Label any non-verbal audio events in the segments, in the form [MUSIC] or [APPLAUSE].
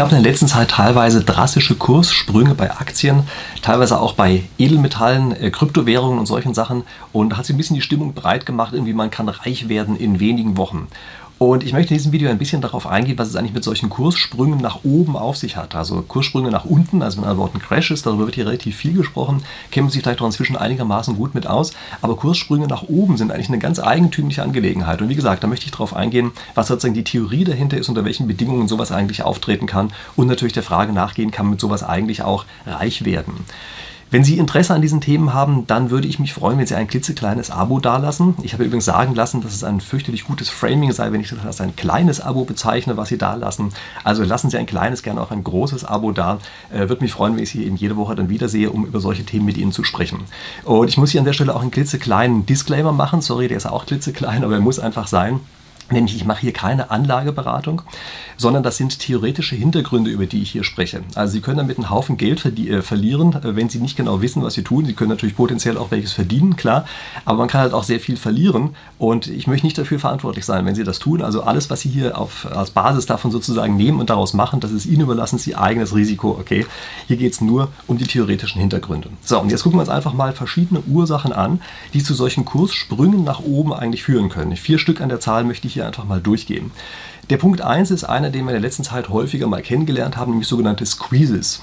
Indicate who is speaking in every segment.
Speaker 1: gab in der letzten Zeit teilweise drastische Kurssprünge bei Aktien, teilweise auch bei Edelmetallen, äh, Kryptowährungen und solchen Sachen. Und hat sich ein bisschen die Stimmung breit gemacht, irgendwie man kann reich werden in wenigen Wochen. Und ich möchte in diesem Video ein bisschen darauf eingehen, was es eigentlich mit solchen Kurssprüngen nach oben auf sich hat. Also Kurssprünge nach unten, also mit anderen Worten Crashes, darüber wird hier relativ viel gesprochen, kennt man sich vielleicht auch inzwischen einigermaßen gut mit aus. Aber Kurssprünge nach oben sind eigentlich eine ganz eigentümliche Angelegenheit. Und wie gesagt, da möchte ich darauf eingehen, was sozusagen die Theorie dahinter ist, unter welchen Bedingungen sowas eigentlich auftreten kann und natürlich der Frage nachgehen, kann man mit sowas eigentlich auch reich werden. Wenn Sie Interesse an diesen Themen haben, dann würde ich mich freuen, wenn Sie ein klitzekleines Abo dalassen. Ich habe übrigens sagen lassen, dass es ein fürchterlich gutes Framing sei, wenn ich das als ein kleines Abo bezeichne, was Sie dalassen. Also lassen Sie ein kleines, gerne auch ein großes Abo da. Äh, würde mich freuen, wenn ich Sie eben jede Woche dann wiedersehe, um über solche Themen mit Ihnen zu sprechen. Und ich muss hier an der Stelle auch einen klitzekleinen Disclaimer machen. Sorry, der ist auch klitzeklein, aber er muss einfach sein. Nämlich, ich mache hier keine Anlageberatung, sondern das sind theoretische Hintergründe, über die ich hier spreche. Also Sie können damit einen Haufen Geld äh, verlieren, äh, wenn Sie nicht genau wissen, was Sie tun. Sie können natürlich potenziell auch welches verdienen, klar, aber man kann halt auch sehr viel verlieren und ich möchte nicht dafür verantwortlich sein, wenn Sie das tun. Also alles, was Sie hier auf, als Basis davon sozusagen nehmen und daraus machen, das ist Ihnen überlassen, ist Ihr eigenes Risiko, okay? Hier geht es nur um die theoretischen Hintergründe. So, und jetzt gucken wir uns einfach mal verschiedene Ursachen an, die zu solchen Kurssprüngen nach oben eigentlich führen können. Vier Stück an der Zahl möchte ich hier hier einfach mal durchgehen. Der Punkt 1 ist einer, den wir in der letzten Zeit häufiger mal kennengelernt haben, nämlich sogenannte Squeezes.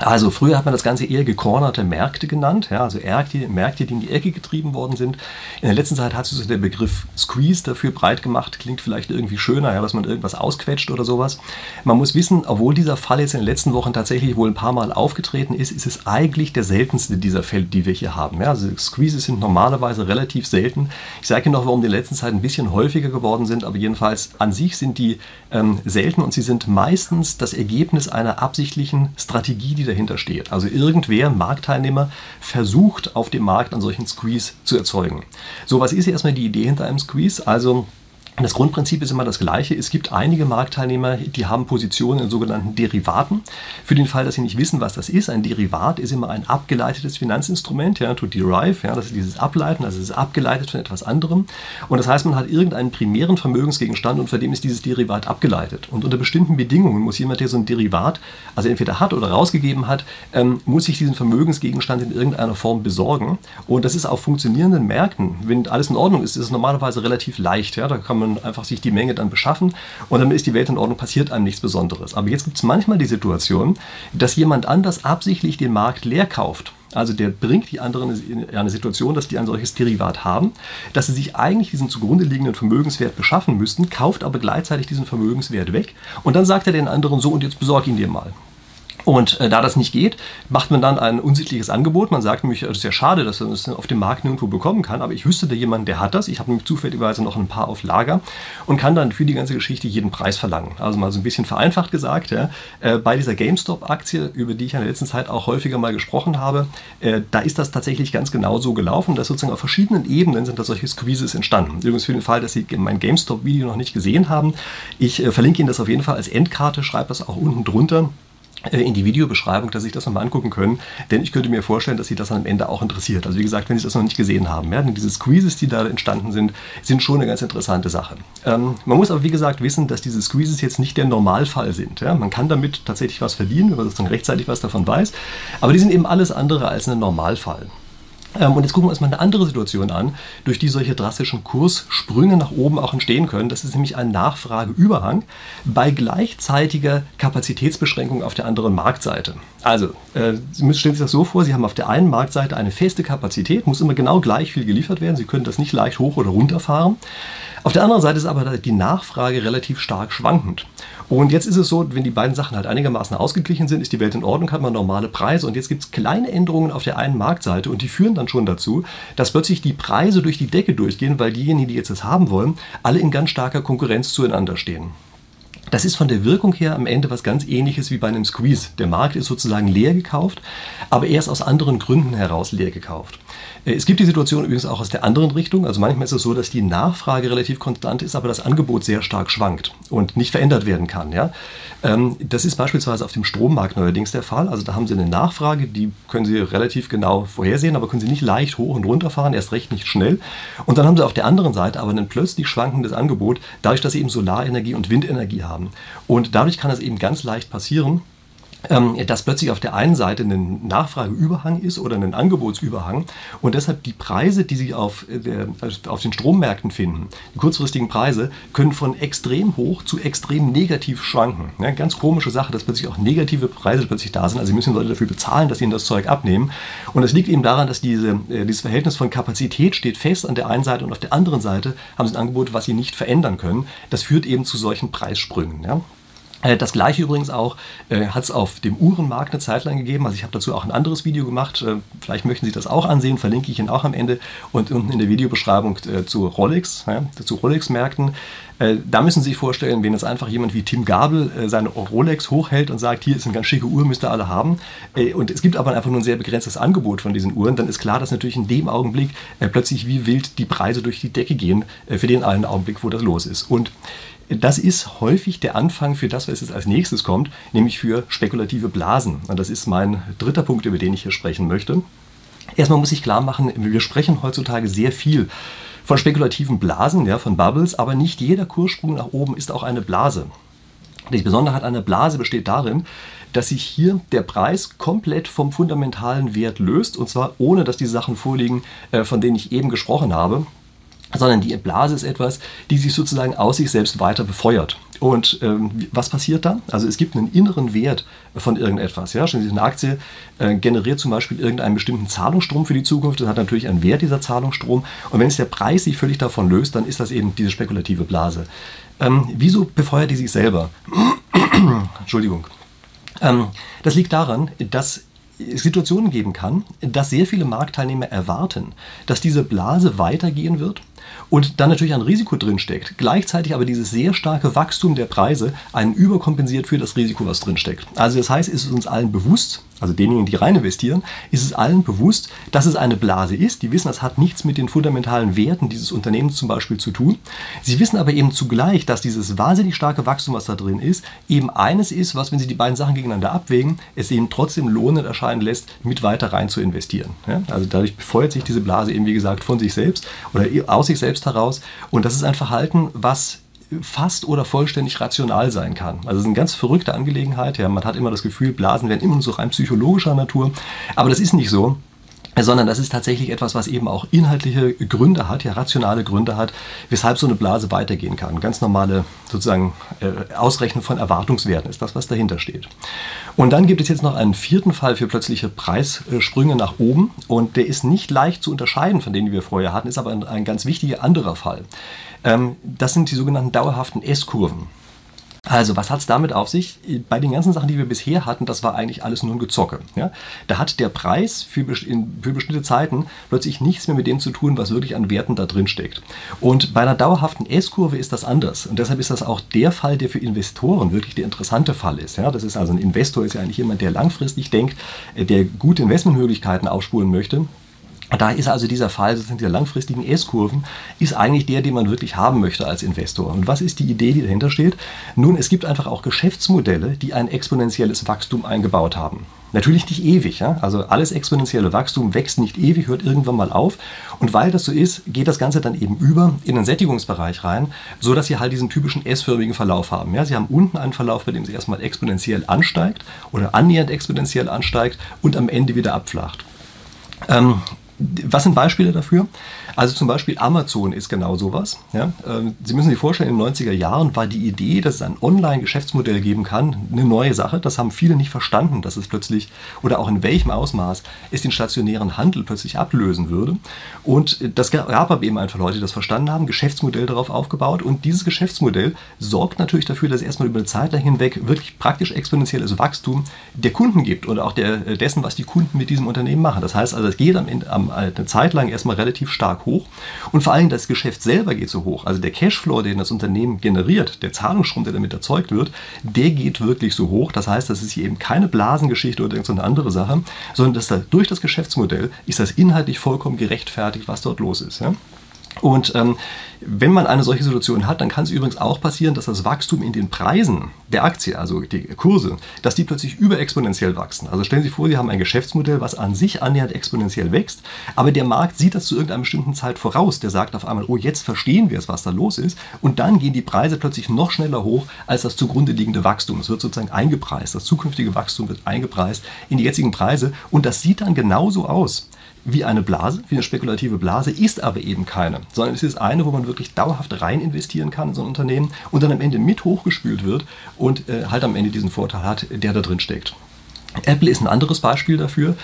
Speaker 1: Also früher hat man das Ganze eher gecornerte Märkte genannt, ja, also Märkte, Märkte, die in die Ecke getrieben worden sind. In der letzten Zeit hat sich der Begriff Squeeze dafür breit gemacht, klingt vielleicht irgendwie schöner, ja, dass man irgendwas ausquetscht oder sowas. Man muss wissen, obwohl dieser Fall jetzt in den letzten Wochen tatsächlich wohl ein paar Mal aufgetreten ist, ist es eigentlich der seltenste dieser Fälle, die wir hier haben. Ja, also Squeezes sind normalerweise relativ selten. Ich sage Ihnen noch, warum die in der letzten Zeit ein bisschen häufiger geworden sind, aber jedenfalls an sich sind die ähm, selten und sie sind meistens das Ergebnis einer absichtlichen Strategie, die dahinter steht. Also irgendwer, Marktteilnehmer, versucht auf dem Markt einen solchen Squeeze zu erzeugen. So, was ist hier erstmal die Idee hinter einem Squeeze? Also das Grundprinzip ist immer das gleiche. Es gibt einige Marktteilnehmer, die haben Positionen in sogenannten Derivaten. Für den Fall, dass Sie nicht wissen, was das ist, ein Derivat ist immer ein abgeleitetes Finanzinstrument, ja, to derive, ja, das ist dieses Ableiten, also es ist abgeleitet von etwas anderem. Und das heißt, man hat irgendeinen primären Vermögensgegenstand und von dem ist dieses Derivat abgeleitet. Und unter bestimmten Bedingungen muss jemand, der so ein Derivat, also entweder hat oder rausgegeben hat, ähm, muss sich diesen Vermögensgegenstand in irgendeiner Form besorgen. Und das ist auf funktionierenden Märkten, wenn alles in Ordnung ist, ist es normalerweise relativ leicht. Ja, da kann man und einfach sich die Menge dann beschaffen und dann ist die Welt in Ordnung, passiert einem nichts Besonderes. Aber jetzt gibt es manchmal die Situation, dass jemand anders absichtlich den Markt leer kauft. Also der bringt die anderen in eine Situation, dass die ein solches Derivat haben, dass sie sich eigentlich diesen zugrunde liegenden Vermögenswert beschaffen müssten, kauft aber gleichzeitig diesen Vermögenswert weg und dann sagt er den anderen so und jetzt besorg ihn dir mal. Und äh, da das nicht geht, macht man dann ein unsittliches Angebot. Man sagt nämlich, es ist ja schade, dass man es auf dem Markt nirgendwo bekommen kann, aber ich wüsste da jemanden, der hat das. Ich habe nämlich zufälligerweise noch ein paar auf Lager und kann dann für die ganze Geschichte jeden Preis verlangen. Also mal so ein bisschen vereinfacht gesagt, ja, äh, bei dieser GameStop-Aktie, über die ich in der letzten Zeit auch häufiger mal gesprochen habe, äh, da ist das tatsächlich ganz genau so gelaufen, dass sozusagen auf verschiedenen Ebenen sind da solche Squeezes entstanden. Übrigens für den Fall, dass Sie mein GameStop-Video noch nicht gesehen haben, ich äh, verlinke Ihnen das auf jeden Fall als Endkarte, schreibe das auch unten drunter. Äh, in die Videobeschreibung, dass Sie das nochmal angucken können, denn ich könnte mir vorstellen, dass Sie das am Ende auch interessiert. Also wie gesagt, wenn Sie das noch nicht gesehen haben, ja, denn diese Squeezes, die da entstanden sind, sind schon eine ganz interessante Sache. Ähm, man muss aber wie gesagt wissen, dass diese Squeezes jetzt nicht der Normalfall sind. Ja. Man kann damit tatsächlich was verdienen, wenn man sozusagen rechtzeitig was davon weiß, aber die sind eben alles andere als ein Normalfall. Ähm, und jetzt gucken wir uns mal eine andere Situation an, durch die solche drastischen Kurssprünge nach oben auch entstehen können. Das ist nämlich ein Nachfrageüberhang bei gleichzeitiger Kapazitätsbeschränkung auf der anderen Marktseite. Also, äh, Sie stellen sich das so vor, Sie haben auf der einen Marktseite eine feste Kapazität, muss immer genau gleich viel geliefert werden. Sie können das nicht leicht hoch oder runter fahren. Auf der anderen Seite ist aber die Nachfrage relativ stark schwankend. Und jetzt ist es so, wenn die beiden Sachen halt einigermaßen ausgeglichen sind, ist die Welt in Ordnung, hat man normale Preise und jetzt gibt es kleine Änderungen auf der einen Marktseite und die führen dann schon dazu, dass plötzlich die Preise durch die Decke durchgehen, weil diejenigen, die jetzt das haben wollen, alle in ganz starker Konkurrenz zueinander stehen. Das ist von der Wirkung her am Ende was ganz ähnliches wie bei einem Squeeze. Der Markt ist sozusagen leer gekauft, aber erst aus anderen Gründen heraus leer gekauft. Äh, es gibt die Situation übrigens auch aus der anderen Richtung. Also manchmal ist es so, dass die Nachfrage relativ konstant ist, aber das Angebot sehr stark schwankt und nicht verändert werden kann. Ja? Ähm, das ist beispielsweise auf dem Strommarkt neuerdings der Fall. Also da haben Sie eine Nachfrage, die können Sie relativ genau vorhersehen, aber können Sie nicht leicht hoch und runter fahren, erst recht nicht schnell. Und dann haben Sie auf der anderen Seite aber ein plötzlich schwankendes Angebot, dadurch, dass Sie eben Solarenergie und Windenergie haben. Und dadurch kann es eben ganz leicht passieren, dass plötzlich auf der einen Seite ein Nachfrageüberhang ist oder ein Angebotsüberhang und deshalb die Preise, die Sie auf, äh, der, auf den Strommärkten finden, die kurzfristigen Preise, können von extrem hoch zu extrem negativ schwanken. Ja, ganz komische Sache, dass plötzlich auch negative Preise plötzlich da sind. Also Sie müssen Leute dafür bezahlen, dass sie ihnen das Zeug abnehmen. Und es liegt eben daran, dass diese, äh, dieses Verhältnis von Kapazität steht fest an der einen Seite und auf der anderen Seite haben Sie ein Angebot, was Sie nicht verändern können. Das führt eben zu solchen Preissprüngen. Ja. Äh, das gleiche übrigens auch äh, hat es auf dem Uhrenmarkt eine Zeit lang gegeben. Also ich habe dazu auch ein anderes Video gemacht. Äh, vielleicht möchten Sie das auch ansehen, verlinke ich Ihnen auch am Ende und unten in der Videobeschreibung äh, zu Rolex, ja, zu Rolex-Märkten. Äh, da müssen Sie sich vorstellen, wenn jetzt einfach jemand wie Tim Gabel äh, seine Rolex hochhält und sagt, hier ist eine ganz schicke Uhr, müsst ihr alle haben. und es gibt aber einfach nur ein sehr begrenztes Angebot von diesen Uhren, dann ist klar, dass natürlich in dem Augenblick plötzlich wie wild die Preise durch die Decke gehen für den einen Augenblick, wo das los ist. Und das ist häufig der Anfang für das, was jetzt als nächstes kommt, nämlich für spekulative Blasen. Und das ist mein dritter Punkt, über den ich hier sprechen möchte. Erstmal muss ich klar machen, wir sprechen heutzutage sehr viel von spekulativen Blasen, ja, von Bubbles, aber nicht jeder Kurssprung nach oben ist auch eine Blase. Die Besonderheit einer Blase besteht darin, dass sich hier der Preis komplett vom fundamentalen Wert löst und zwar ohne, dass die Sachen vorliegen, äh, von denen ich eben gesprochen habe sondern die Blase ist etwas, die sich sozusagen aus sich selbst weiter befeuert. Und ähm, was passiert da? Also es gibt einen inneren Wert von irgendetwas. Ja? Eine Aktie äh, generiert zum Beispiel irgendeinen bestimmten Zahlungsstrom für die Zukunft. Das hat natürlich einen Wert, dieser Zahlungsstrom. Und wenn es der Preis sich völlig davon löst, dann ist das eben diese spekulative Blase. Ähm, wieso befeuert die sich selber? [CLEARS THROAT] Entschuldigung. Ähm, das liegt daran, dass Situationen geben kann, dass sehr viele Marktteilnehmer erwarten, dass diese Blase weitergehen wird und dann natürlich ein Risiko drinsteckt. Gleichzeitig aber dieses sehr starke Wachstum der Preise einen überkompensiert für das Risiko, was drinsteckt. Also das heißt, ist es uns allen bewusst, also denjenigen, die rein investieren, ist es allen bewusst, dass es eine Blase ist. Die wissen, das hat nichts mit den fundamentalen Werten dieses Unternehmens zum Beispiel zu tun. Sie wissen aber eben zugleich, dass dieses wahnsinnig starke Wachstum, was da drin ist, eben eines ist, was, wenn Sie die beiden Sachen gegeneinander abwägen, es ihnen trotzdem lohnend erscheinen lässt, mit weiter rein zu investieren. Also dadurch befeuert sich diese Blase eben, wie gesagt, von sich selbst oder aus sich selbst heraus. Und das ist ein Verhalten, was fast oder vollständig rational sein kann. Also es ist eine ganz verrückte Angelegenheit. Ja, man hat immer das Gefühl, Blasen wären immer so rein psychologischer Natur. Aber das ist nicht so sondern das ist tatsächlich etwas, was eben auch inhaltliche Gründe hat, ja rationale Gründe hat, weshalb so eine Blase weitergehen kann. Ganz normale sozusagen äh, Ausrechnen von Erwartungswerten ist das, was dahinter steht. Und dann gibt es jetzt noch einen vierten Fall für plötzliche Preissprünge nach oben und der ist nicht leicht zu unterscheiden von denen, die wir vorher hatten, ist aber ein, ein ganz wichtiger anderer Fall. Ähm, das sind die sogenannten dauerhaften S-Kurven. Also, was hat es damit auf sich? Bei den ganzen Sachen, die wir bisher hatten, das war eigentlich alles nur ein Gezocke. Ja? Da hat der Preis für, für, bestimmte Zeiten plötzlich nichts mehr mit dem zu tun, was wirklich an Werten da drin steckt. Und bei einer dauerhaften S-Kurve ist das anders. Und deshalb ist das auch der Fall, der für Investoren wirklich der interessante Fall ist. Ja? Das ist also ein Investor, ist ja eigentlich jemand, der langfristig denkt, der gute Investmentmöglichkeiten aufspulen möchte da ist also dieser Fall sozusagen dieser langfristigen S-Kurven, ist eigentlich der, den man wirklich haben möchte als Investor. Und was ist die Idee, die dahinter steht? Nun, es gibt einfach auch Geschäftsmodelle, die ein exponentielles Wachstum eingebaut haben. Natürlich nicht ewig, ja? also alles exponentielle Wachstum wächst nicht ewig, hört irgendwann mal auf. Und weil das so ist, geht das Ganze dann eben über in den Sättigungsbereich rein, so dass Sie halt diesen typischen S-förmigen Verlauf haben. Ja? Sie haben unten einen Verlauf, bei dem Sie erstmal exponentiell ansteigt oder annähernd exponentiell ansteigt und am Ende wieder abflacht. Ähm, was sind Beispiele dafür? Also zum Beispiel Amazon ist genau sowas. Ja? Ähm, Sie müssen sich vorstellen, in den 90er Jahren war die Idee, dass es ein Online-Geschäftsmodell geben kann, eine neue Sache. Das haben viele nicht verstanden, dass es plötzlich oder auch in welchem Ausmaß es den stationären Handel plötzlich ablösen würde. Und das gab aber eben einfach Leute, die das verstanden haben, Geschäftsmodell darauf aufgebaut. Und dieses Geschäftsmodell sorgt natürlich dafür, dass es erstmal über eine Zeit lang hinweg wirklich praktisch exponentielles Wachstum der Kunden gibt oder auch der, dessen, was die Kunden mit diesem Unternehmen machen. Das heißt also, es geht am, am eine Zeit lang erstmal relativ stark hoch. Und vor allem das Geschäft selber geht so hoch. Also der Cashflow, den das Unternehmen generiert, der Zahlungsstrom, der damit erzeugt wird, der geht wirklich so hoch. Das heißt, das ist hier eben keine Blasengeschichte oder irgendeine andere Sache, sondern dass da durch das Geschäftsmodell ist das inhaltlich vollkommen gerechtfertigt, was dort los ist. Ja? Und ähm, wenn man eine solche Situation hat, dann kann es übrigens auch passieren, dass das Wachstum in den Preisen der Aktie, also die Kurse, dass die plötzlich überexponentiell wachsen. Also stellen Sie sich vor, Sie haben ein Geschäftsmodell, was an sich annähernd exponentiell wächst, aber der Markt sieht das zu irgendeiner bestimmten Zeit voraus. Der sagt auf einmal, oh, jetzt verstehen wir es, was da los ist. Und dann gehen die Preise plötzlich noch schneller hoch als das zugrunde liegende Wachstum. Es wird sozusagen eingepreist. Das zukünftige Wachstum wird eingepreist in die jetzigen Preise. Und das sieht dann genauso aus wie eine Blase, wie eine spekulative Blase, ist aber eben keine, sondern es ist eine, wo man wirklich dauerhaft rein investieren kann in so ein Unternehmen und dann am Ende mit hochgespült wird und äh, halt am Ende diesen Vorteil hat, der da drin steckt. Apple ist ein anderes Beispiel dafür.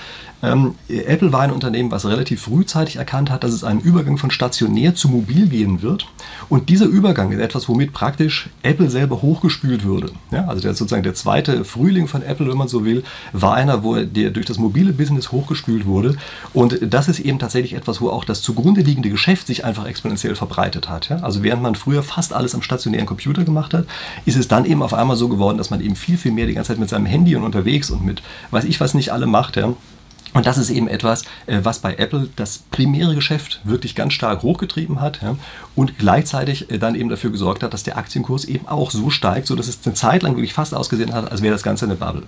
Speaker 1: Ähm, Apple war ein Unternehmen, was relativ frühzeitig erkannt hat, dass es einen Übergang von stationär zu mobil geben wird. Und dieser Übergang ist etwas, womit praktisch Apple selber hochgespült würde. Ja, also der, sozusagen der zweite Frühling von Apple, wenn man so will, war einer, wo der durch das mobile Business hochgespült wurde. Und das ist eben tatsächlich etwas, wo auch das zugrunde liegende Geschäft sich einfach exponentiell verbreitet hat. Ja? Also während man früher fast alles am stationären Computer gemacht hat, ist es dann eben auf einmal so geworden, dass man eben viel, viel mehr die ganze Zeit mit seinem Handy und unterwegs und mit weiß ich was nicht alle macht. Ja? Und das ist eben etwas, äh, was bei Apple das primäre Geschäft wirklich ganz stark hochgetrieben hat ja, und gleichzeitig äh, dann eben dafür gesorgt hat, dass der Aktienkurs eben auch so steigt, sodass es eine Zeit lang wirklich fast ausgesehen hat, als wäre das Ganze eine Bubble.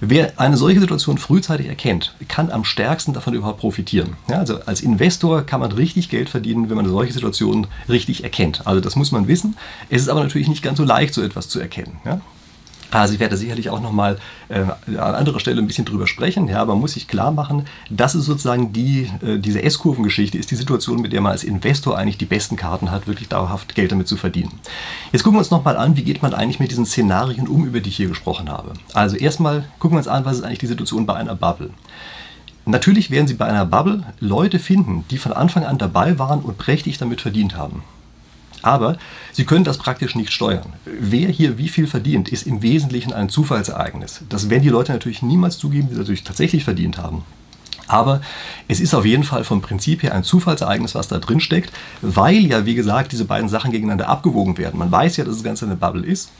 Speaker 1: Wer eine solche Situation frühzeitig erkennt, kann am stärksten davon überhaupt profitieren. Ja, also als Investor kann man richtig Geld verdienen, wenn man solche Situationen richtig erkennt. Also das muss man wissen. Es ist aber natürlich nicht ganz so leicht, so etwas zu erkennen. Ja. Also ich werde sicherlich auch nochmal äh, an anderer Stelle ein bisschen drüber sprechen, ja, aber man muss sich klar machen, das ist sozusagen die, äh, diese S-Kurvengeschichte, ist die Situation, mit der man als Investor eigentlich die besten Karten hat, wirklich dauerhaft Geld damit zu verdienen. Jetzt gucken wir uns nochmal an, wie geht man eigentlich mit diesen Szenarien um, über die ich hier gesprochen habe. Also erstmal gucken wir uns an, was ist eigentlich die Situation bei einer Bubble. Natürlich werden Sie bei einer Bubble Leute finden, die von Anfang an dabei waren und prächtig damit verdient haben. Aber Sie können das praktisch nicht steuern. Wer hier wie viel verdient, ist im Wesentlichen ein Zufallsereignis. Das werden die Leute natürlich niemals zugeben, die natürlich tatsächlich verdient haben. Aber es ist auf jeden Fall vom Prinzip her ein Zufallsereignis, was da drin steckt, weil ja, wie gesagt, diese beiden Sachen gegeneinander abgewogen werden. Man weiß ja, dass das Ganze eine Bubble ist.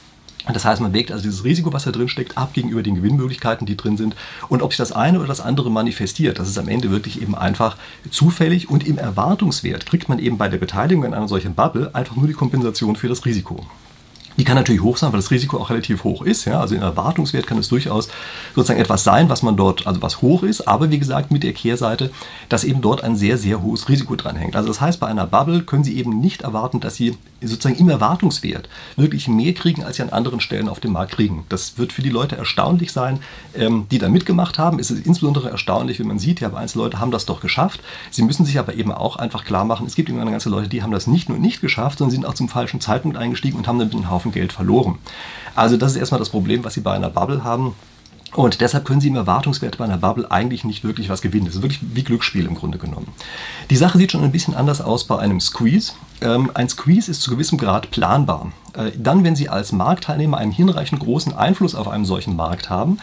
Speaker 1: Das heißt, man wägt also dieses Risiko, was da drin steckt, ab gegenüber den Gewinnmöglichkeiten, die drin sind. Und ob sich das eine oder das andere manifestiert, das ist am Ende wirklich eben einfach zufällig. Und im Erwartungswert kriegt man eben bei der Beteiligung an einer solchen Bubble einfach nur die Kompensation für das Risiko. Die kann natürlich hoch sein, weil das Risiko auch relativ hoch ist. Ja? Also in Erwartungswert kann es durchaus sozusagen etwas sein, was man dort, also was hoch ist, aber wie gesagt mit der Kehrseite, dass eben dort ein sehr, sehr hohes Risiko dranhängt. Also das heißt, bei einer Bubble können Sie eben nicht erwarten, dass Sie sozusagen im Erwartungswert wirklich mehr kriegen, als Sie an anderen Stellen auf dem Markt kriegen. Das wird für die Leute erstaunlich sein, ähm, die da mitgemacht haben. Es ist insbesondere erstaunlich, wenn man sieht, ja, einzelne Leute haben das doch geschafft. Sie müssen sich aber eben auch einfach klar machen, es gibt eben eine ganze Leute, die haben das nicht nur nicht geschafft, sondern sind auch zum falschen Zeitpunkt eingestiegen und haben dann einen Haufen Haufen Geld verloren. Also das ist erstmal das Problem, was Sie bei einer Bubble haben. Und deshalb können Sie im Erwartungswert bei einer Bubble eigentlich nicht wirklich was gewinnen. Das ist wirklich wie Glücksspiel im Grunde genommen. Die Sache sieht schon ein bisschen anders aus bei einem Squeeze. Ähm, ein Squeeze ist zu gewissem Grad planbar. Äh, dann, wenn Sie als Marktteilnehmer einen hinreichend großen Einfluss auf einen solchen Markt haben,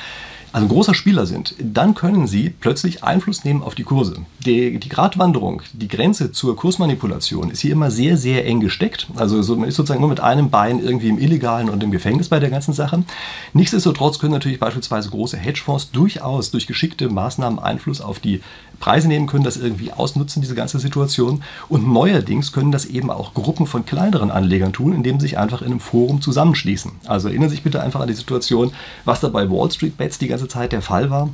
Speaker 1: also ein großer Spieler sind, dann können sie plötzlich Einfluss nehmen auf die Kurse. Die, die Gratwanderung, die Grenze zur Kursmanipulation ist hier immer sehr, sehr eng gesteckt. Also so, man ist sozusagen nur mit einem Bein irgendwie im Illegalen und im Gefängnis bei der ganzen Sache. Nichtsdestotrotz können natürlich beispielsweise große Hedgefonds durchaus durch geschickte Maßnahmen Einfluss auf die Preise nehmen, können das irgendwie ausnutzen, diese ganze Situation. Und neuerdings können das eben auch Gruppen von kleineren Anlegern tun, indem sich einfach in einem Forum zusammenschließen. Also erinnern Sie sich bitte einfach an die Situation, was da bei Wall Street Bets die ganze Zeit der Fall war.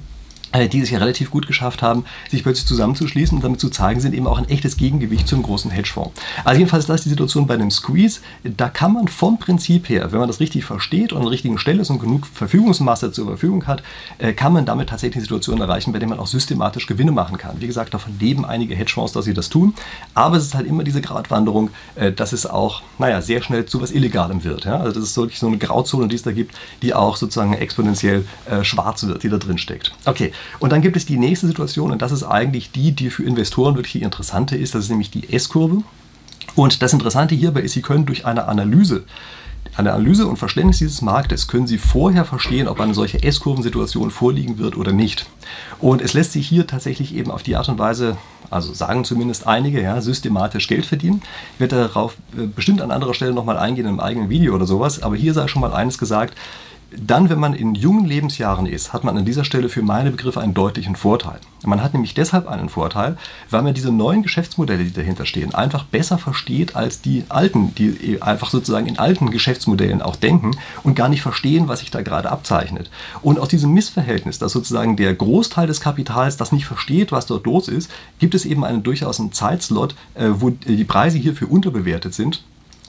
Speaker 1: Äh, die es ja relativ gut geschafft haben, sich plötzlich zusammenzuschließen und damit zu zeigen, sind eben auch ein echtes Gegengewicht zum großen Hedgefonds. Also jedenfalls ist das die Situation bei einem Squeeze. Da kann man vom Prinzip her, wenn man das richtig versteht und an der richtigen Stelle ist und genug Verfügungsmasse zur Verfügung hat, äh, kann man damit tatsächlich Situationen erreichen, bei denen man auch systematisch Gewinne machen kann. Wie gesagt, davon leben einige Hedgefonds, dass sie das tun. Aber es ist halt immer diese Gratwanderung, äh, dass es auch, naja, sehr schnell zu was Illegalem wird. Also das ist wirklich so eine Grauzone, die es da gibt, die auch sozusagen exponentiell schwarz wird, die da drin steckt. Okay, und dann gibt es die nächste Situation, und das ist eigentlich die, die für Investoren wirklich die interessante ist. Das ist nämlich die S-Kurve. Und das Interessante hierbei ist, Sie können durch eine Analyse An der Analyse und Verständnis dieses Marktes können Sie vorher verstehen, ob eine solche S-Kurvensituation vorliegen wird oder nicht. Und es lässt sich hier tatsächlich eben auf die Art und Weise, also sagen zumindest einige, ja, systematisch Geld verdienen. Ich werde darauf äh, bestimmt an anderer Stelle nochmal eingehen in einem eigenen Video oder sowas, aber hier sei schon mal eines gesagt, dann, wenn man in jungen Lebensjahren ist, hat man an dieser Stelle für meine Begriffe einen deutlichen Vorteil. Man hat nämlich deshalb einen Vorteil, weil man diese neuen Geschäftsmodelle, die dahinter stehen, einfach besser versteht als die alten, die einfach sozusagen in alten Geschäftsmodellen auch denken und gar nicht verstehen, was sich da gerade abzeichnet. Und aus diesem Missverhältnis, dass sozusagen der Großteil des Kapitals das nicht versteht, was dort los ist, gibt es eben einen durchaus einen Zeitslot, äh, wo die Preise hierfür unterbewertet sind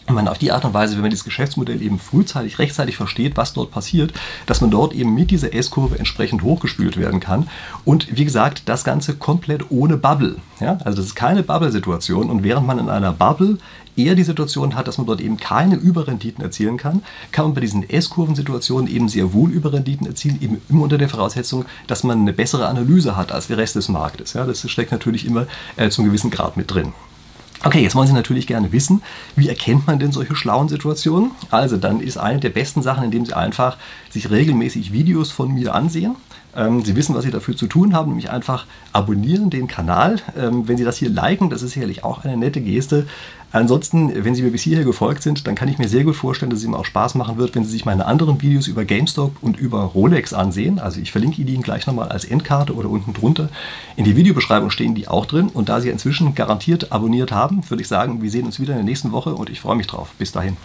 Speaker 1: und man auf die Art und Weise, wenn man dieses Geschäftsmodell eben frühzeitig, rechtzeitig versteht, was dort passiert, dass man dort eben mit dieser S-Kurve entsprechend hochgespült werden kann. Und wie gesagt, das Ganze komplett ohne Bubble. Ja? Also das ist keine Bubble-Situation. Und während man in einer Bubble eher die Situation hat, dass man dort eben keine Überrenditen erzielen kann, kann man bei diesen S-Kurven-Situationen eben sehr wohl Überrenditen erzielen, eben immer unter der Voraussetzung, dass man eine bessere Analyse hat als der Rest des Marktes. Ja? Das steckt natürlich immer äh, zum gewissen Grad mit drin. Okay, jetzt wollen Sie natürlich gerne wissen, wie erkennt man denn solche schlauen Situationen? Also dann ist eine der besten Sachen, indem Sie einfach sich regelmäßig Videos von mir ansehen. Ähm, Sie wissen, was Sie dafür zu tun haben, nämlich einfach abonnieren den Kanal. Ähm, wenn Sie das hier liken, das ist sicherlich auch eine nette Geste. Ansonsten, wenn Sie mir bis hierher gefolgt sind, dann kann ich mir sehr gut vorstellen, dass es Ihnen auch Spaß machen wird, wenn Sie sich meine anderen Videos über GameStop und über Rolex ansehen. Also ich verlinke Ihnen gleich nochmal als Endkarte oder unten drunter. In der Videobeschreibung stehen die auch drin. Und da Sie inzwischen garantiert abonniert haben, würde ich sagen, wir sehen uns wieder in der nächsten Woche und ich freue mich drauf. Bis dahin.